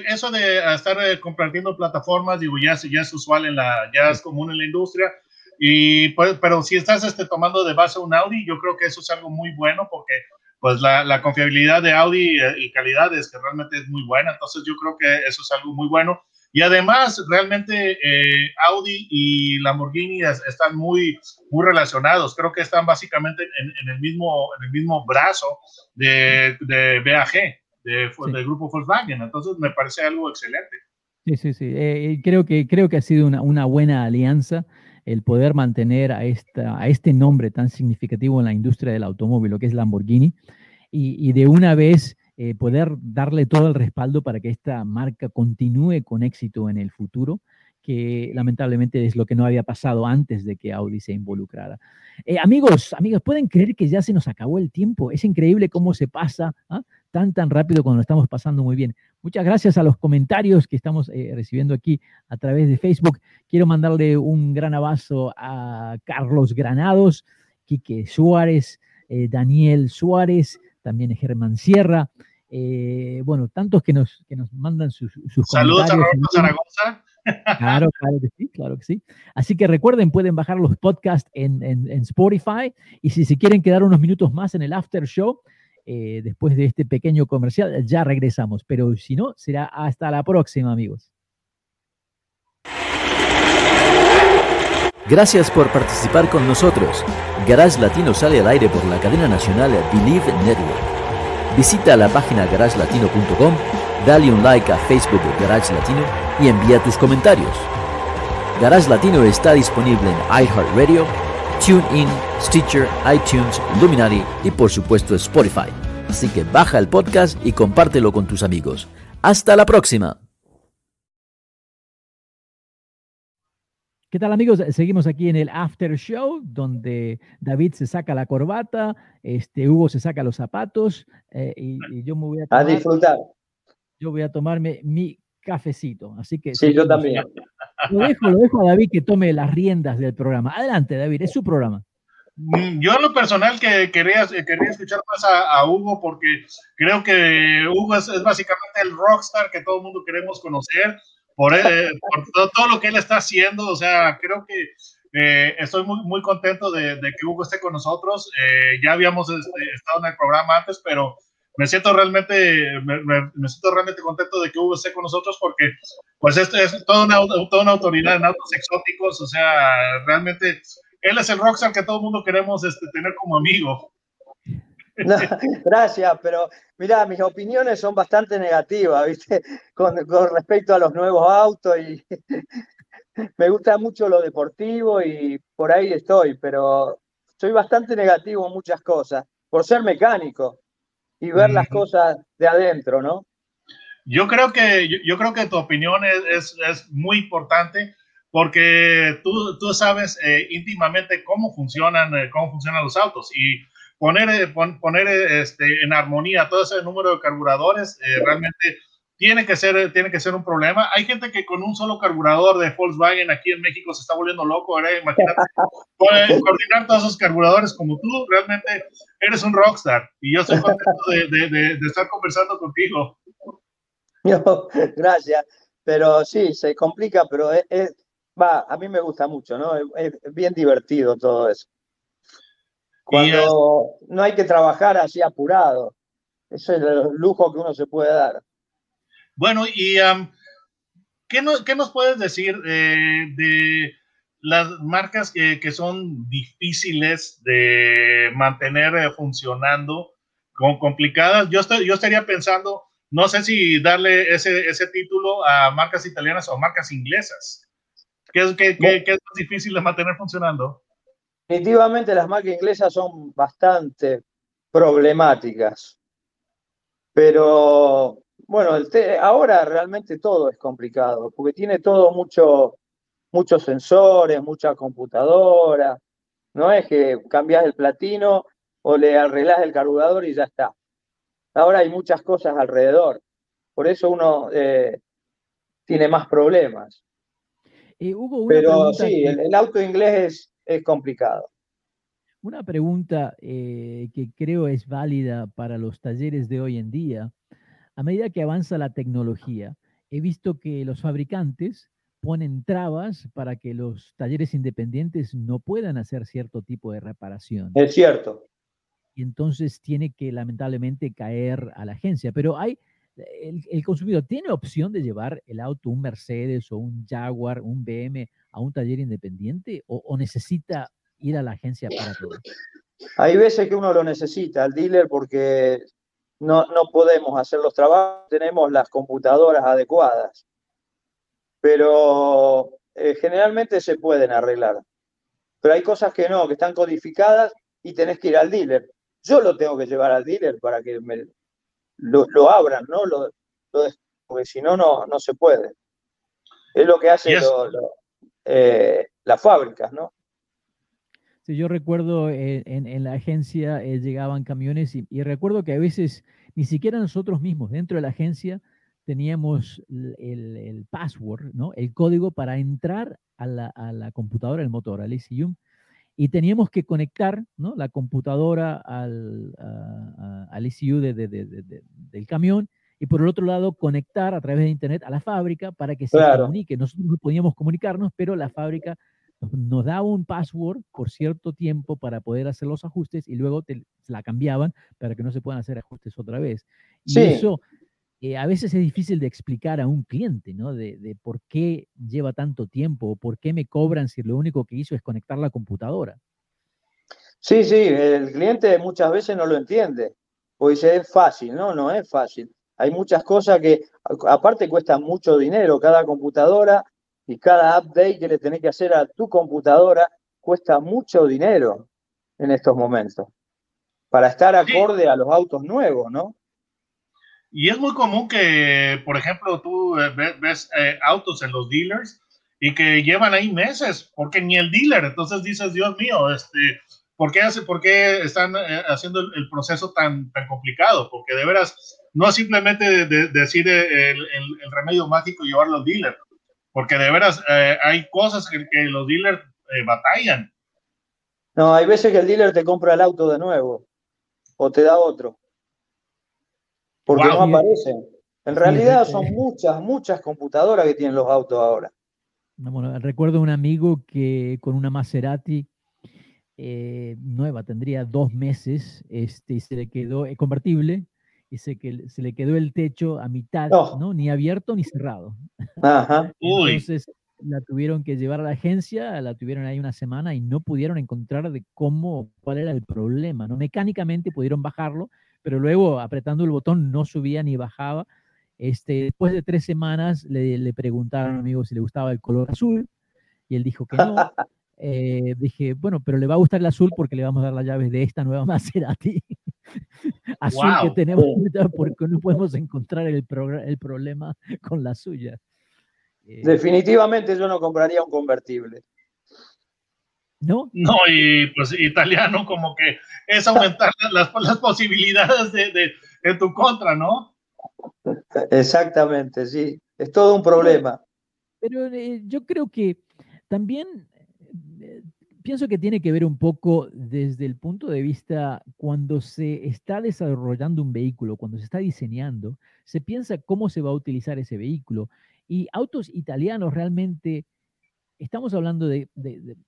eso de estar eh, compartiendo plataformas, digo, ya, ya es usual en la, ya es común en la industria. Y pues, pero si estás este, tomando de base un Audi, yo creo que eso es algo muy bueno porque pues la, la confiabilidad de Audi eh, y calidad es que realmente es muy buena. Entonces yo creo que eso es algo muy bueno. Y además, realmente eh, Audi y Lamborghini están muy, muy relacionados. Creo que están básicamente en, en el, mismo, en el mismo brazo de, de BAG del grupo Volkswagen. Entonces me parece algo excelente. Sí, sí, sí. Eh, creo, que, creo que ha sido una, una, buena alianza el poder mantener a, esta, a este nombre tan significativo en la industria del automóvil, lo que es Lamborghini, y, y de una vez eh, poder darle todo el respaldo para que esta marca continúe con éxito en el futuro, que lamentablemente es lo que no había pasado antes de que Audi se involucrara. Eh, amigos, amigos, ¿pueden creer que ya se nos acabó el tiempo? Es increíble cómo se pasa. ¿ah? Tan, tan rápido cuando lo estamos pasando muy bien. Muchas gracias a los comentarios que estamos eh, recibiendo aquí a través de Facebook. Quiero mandarle un gran abrazo a Carlos Granados, Quique Suárez, eh, Daniel Suárez, también Germán Sierra. Eh, bueno, tantos que nos, que nos mandan sus, sus Saludos a Roberto Zaragoza. Claro, claro que sí, claro que sí. Así que recuerden, pueden bajar los podcasts en, en, en Spotify y si se quieren quedar unos minutos más en el after show, eh, después de este pequeño comercial, ya regresamos, pero si no, será hasta la próxima, amigos. Gracias por participar con nosotros. Garage Latino sale al aire por la cadena nacional Believe Network. Visita la página garagelatino.com, dale un like a Facebook de Garage Latino y envía tus comentarios. Garage Latino está disponible en iHeartRadio, TuneIn, Stitcher, iTunes, Luminary y por supuesto Spotify. Así que baja el podcast y compártelo con tus amigos. Hasta la próxima. ¿Qué tal amigos? Seguimos aquí en el After Show, donde David se saca la corbata, este, Hugo se saca los zapatos eh, y, yo me voy a, a disfrutar. Yo voy a tomarme mi cafecito. Así que. Sí, yo también. Lo dejo, lo dejo a David que tome las riendas del programa. Adelante, David, es su programa. Mm, yo lo personal que quería, quería escuchar más a, Hugo porque creo que Hugo es, básicamente el rockstar que todo el mundo queremos conocer por, por todo, lo que él está haciendo. O sea, creo que eh, estoy muy, muy contento de, que Hugo esté con nosotros. Eh, ya habíamos este, estado en el programa antes, pero me siento realmente, me, siento realmente contento de que Hugo esté con nosotros porque pues este es toda una, toda una autoridad en autos exóticos, o sea, realmente él es el rockstar que todo el mundo queremos este, tener como amigo. gracias, pero mira, mis opiniones son bastante negativas, ¿viste? Con, con respecto a los nuevos autos y me gusta mucho lo deportivo y por ahí estoy, pero soy bastante negativo en muchas cosas, por ser mecánico y ver las cosas de adentro, ¿no? Yo creo que, yo, creo que tu opinión es, es, es, muy importante porque tú, tú sabes eh, íntimamente cómo funcionan, eh, cómo funcionan los autos y poner, eh, poner este, en armonía todo ese número de carburadores realmente tiene que, ser, tiene que ser un problema. Hay gente que con un solo carburador de Volkswagen aquí en México se está volviendo loco, ¿verdad? Imagínate, coordinar todos esos carburadores como tú, realmente eres un rockstar y yo estoy contento de, de, de estar conversando contigo. gracias, pero sí, se complica, pero es, va, a mí me gusta mucho, ¿no? Es, bien divertido todo eso. Cuando no hay que trabajar así apurado, eso es el lujo que uno se puede dar. Bueno, y ¿qué, nos puedes decir eh, de las marcas que, que, son difíciles de mantener eh, funcionando, complicadas? Yo, estoy, yo estaría pensando, no sé si darle ese, ese título a marcas italianas o marcas inglesas. ¿Qué es, qué, qué, es difícil de mantener funcionando? Definitivamente las marcas inglesas son bastante problemáticas. Pero bueno, ahora realmente todo es complicado, porque tiene todo mucho, muchos sensores, mucha computadora. No es que cambias el platino o le arreglas el carburador y ya está. Ahora hay muchas cosas alrededor. Por eso uno eh, tiene más problemas. Eh, Pero sí, el, auto inglés es, complicado. Una pregunta eh, que creo es válida para los talleres de hoy en día. A medida que avanza la tecnología, he visto que los fabricantes ponen trabas para que los talleres independientes no puedan hacer cierto tipo de reparación. Es cierto y entonces tiene que lamentablemente caer a la agencia. Pero hay, el, consumidor tiene opción de llevar el auto, un Mercedes o un Jaguar, un BM a un taller independiente o, necesita ir a la agencia para todo. Hay veces que uno lo necesita, al dealer, porque no, no podemos hacer los trabajos, tenemos las computadoras adecuadas, pero eh, generalmente se pueden arreglar. Pero hay cosas que no, que están codificadas y tenés que ir al dealer yo lo tengo que llevar al dealer para que me lo, abran, ¿no? Lo, porque si no, no se puede. Es lo que hace eh, las fábricas, ¿no? Sí, yo recuerdo eh, en, la agencia eh, llegaban camiones y, recuerdo que a veces ni siquiera nosotros mismos dentro de la agencia teníamos el, password, ¿no? El código para entrar a la, a la computadora del motor, al ECU y teníamos que conectar ¿no? la computadora al, al ECU de, del camión y por el otro lado conectar a través de internet a la fábrica para que se comunique. Nosotros no podíamos comunicarnos, pero la fábrica nos daba un password por cierto tiempo para poder hacer los ajustes y luego te la cambiaban para que no se puedan hacer ajustes otra vez. Y eso eh, a veces es difícil de explicar a un cliente, ¿no? De, por qué lleva tanto tiempo o por qué me cobran si lo único que hizo es conectar la computadora. Sí, sí, el cliente muchas veces no lo entiende, o dice es fácil, no, no es fácil. Hay muchas cosas que aparte cuestan mucho dinero, cada computadora y cada update que le tenés que hacer a tu computadora cuesta mucho dinero en estos momentos, para estar acorde a los autos nuevos, ¿no? Y es muy común que, por ejemplo, tú eh, ves, eh, autos en los dealers y que llevan ahí meses, porque ni el dealer, entonces dices, Dios mío, este, ¿por qué, hace, por qué están eh, haciendo el, proceso tan, tan complicado? Porque de veras, no es simplemente decir el, el, remedio mágico llevarlo al dealer, porque de veras hay cosas que, que los dealers batallan. No, hay veces que el dealer te compra el auto de nuevo o te da otro porque no aparecen. En realidad son muchas, muchas computadoras que tienen los autos ahora. Bueno, recuerdo un amigo que con una Maserati eh, nueva, tendría dos meses, este, y se le quedó eh, convertible, y se, que, se le quedó el techo a mitad, no. Ni abierto ni cerrado. Ajá. Entonces la tuvieron que llevar a la agencia, la tuvieron ahí una semana y no pudieron encontrar de cómo, cuál era el problema, ¿no? Mecánicamente pudieron bajarlo, pero luego apretando el botón no subía ni bajaba. Este, después de tres semanas le, le preguntaron, amigo, si le gustaba el color azul, y él dijo que no. Eh, dije, bueno, pero le va a gustar el azul porque le vamos a dar las llaves de esta nueva Maserati. azul que tenemos porque no podemos encontrar el, el problema con la suya. Eh, Definitivamente yo no compraría un convertible. ¿No? No, y pues italiano como que es aumentar las, las posibilidades de, tu contra, ¿no? Exactamente, sí. Es todo un problema. Pero eh, yo creo que también pienso que tiene que ver un poco desde el punto de vista cuando se está desarrollando un vehículo, cuando se está diseñando, se piensa cómo se va a utilizar ese vehículo. Y autos italianos realmente, estamos hablando de,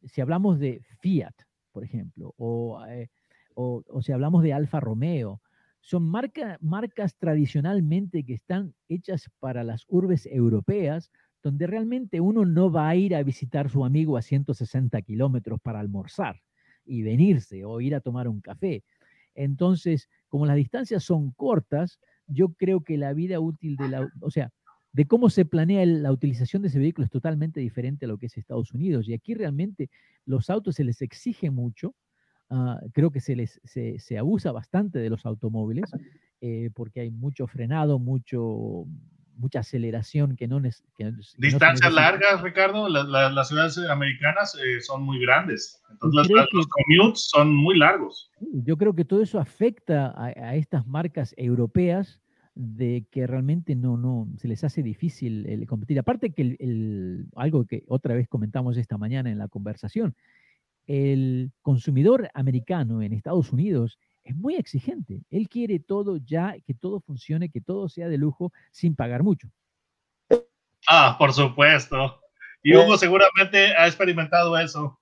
si hablamos de Fiat, por ejemplo, o, eh, o, si hablamos de Alfa Romeo, son marcas tradicionalmente que están hechas para las urbes europeas, donde realmente uno no va a ir a visitar a su amigo a 160 kilómetros para almorzar y venirse o ir a tomar un café. Entonces, como las distancias son cortas, yo creo que la vida útil de la, o sea, de cómo se planea la utilización de ese vehículo es totalmente diferente a lo que es Estados Unidos. Y aquí realmente los autos se les exige mucho. Ah, creo que se les se, abusa bastante de los automóviles eh, porque hay mucho frenado, mucho mucha aceleración que no es... Distancias largas, Ricardo, las ciudades americanas eh, son muy grandes, entonces los commutes son muy largos. Yo creo que todo eso afecta a, estas marcas europeas de que realmente no, no se les hace difícil el competir. Aparte que el, algo que otra vez comentamos esta mañana en la conversación, el consumidor americano en Estados Unidos es muy exigente. Él quiere todo ya, que todo funcione, que todo sea de lujo sin pagar mucho. Ah, por supuesto. Y Hugo seguramente ha experimentado eso.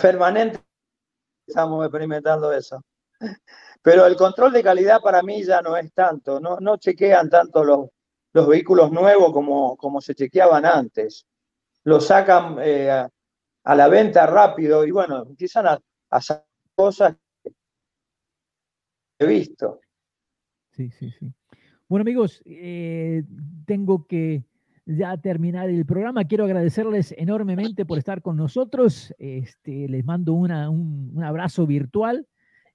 Permanente. Estamos experimentando eso. Pero el control de calidad para mí ya no es tanto. No, no chequean tanto los, los vehículos nuevos como, como se chequeaban antes. Los sacan eh, a, la venta rápido y bueno, empiezan a, a hacer cosas visto. Sí, sí, sí. Bueno, amigos, eh, tengo que ya terminar el programa. Quiero agradecerles enormemente por estar con nosotros. Este, les mando una, un, abrazo virtual.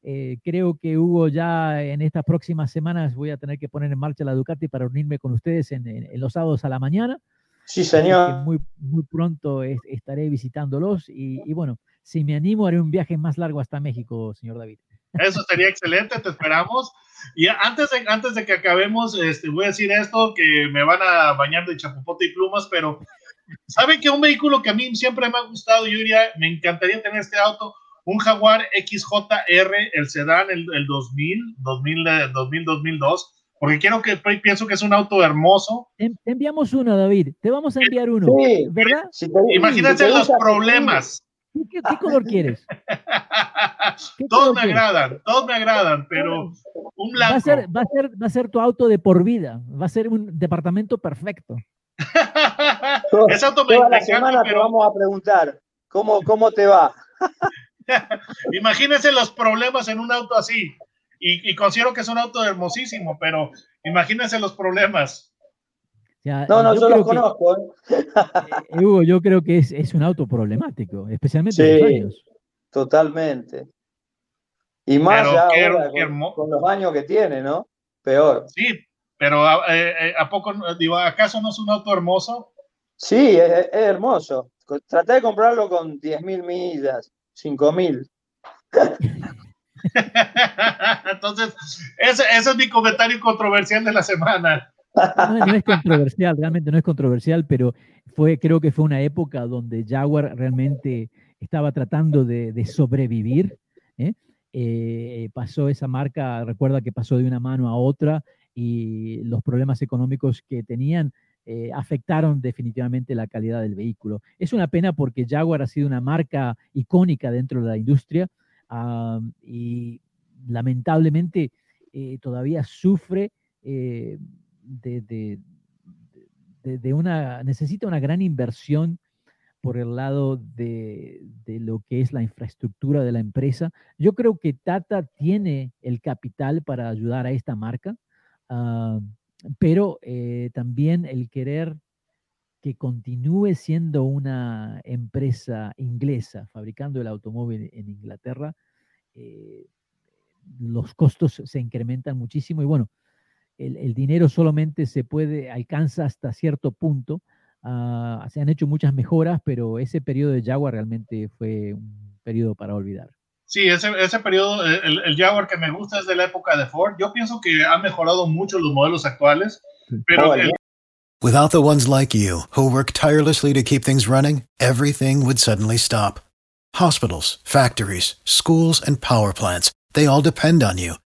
Eh, creo que Hugo ya en estas próximas semanas voy a tener que poner en marcha la Ducati para unirme con ustedes en, los sábados a la mañana. Sí, señor. Muy, muy pronto estaré visitándolos y, y bueno, si me animo haré un viaje más largo hasta México, señor David. Eso sería excelente, te esperamos. Y antes de, antes de que acabemos, este, voy a decir esto, que me van a bañar de chapopote y plumas, pero ¿saben que un vehículo que a mí siempre me ha gustado, yo diría, me encantaría tener este auto, un Jaguar XJR, el sedán, el, el 2000, 2000, 2000, 2002, porque quiero que pienso que es un auto hermoso. Te enviamos uno, David. Te vamos a enviar uno, ¿verdad? Imagínate los problemas. ¿Qué, color quieres? todos me agradan, todos me agradan, pero un blanco. Va a, ser, va, a ser, va a ser tu auto de por vida, va a ser un departamento perfecto. Esa toda la semana te vamos a preguntar cómo, cómo te va. Imagínense los problemas en un auto así. Y, y, considero que es un auto hermosísimo, pero imagínense los problemas no, no, yo, lo conozco. ¿eh? Eh, Hugo, yo creo que es, un auto problemático, especialmente en los años. Totalmente. Y más ahora, con, los años que tiene, ¿no? Peor. Sí, pero eh, ¿a poco, digo, acaso no es un auto hermoso? Sí, es, hermoso. Traté de comprarlo con 10.000 millas, 5.000. Entonces, ese, ese, es mi comentario controversial de la semana. No, es controversial, realmente no es controversial, pero fue, creo que fue una época donde Jaguar realmente estaba tratando de, sobrevivir. ¿eh? Eh, pasó esa marca, recuerda que pasó de una mano a otra y los problemas económicos que tenían eh, afectaron definitivamente la calidad del vehículo. Es una pena porque Jaguar ha sido una marca icónica dentro de la industria y lamentablemente todavía sufre de, de, una, necesita una gran inversión por el lado de, lo que es la infraestructura de la empresa. Yo creo que Tata tiene el capital para ayudar a esta marca, ah, pero eh, también el querer que continúe siendo una empresa inglesa fabricando el automóvil en Inglaterra, eh, los costos se incrementan muchísimo y bueno, el, dinero solamente se puede, alcanza hasta cierto punto, ah, se han hecho muchas mejoras, pero ese periodo de Jaguar realmente fue un periodo para olvidar. Sí, ese, ese periodo, el, el, Jaguar que me gusta es de la época de Ford. Yo pienso que ha mejorado mucho los modelos actuales, pero... El... Without the ones like you, who work tirelessly to keep things running, everything would suddenly stop. Hospitals, factories, schools, and power plants, they all depend on you.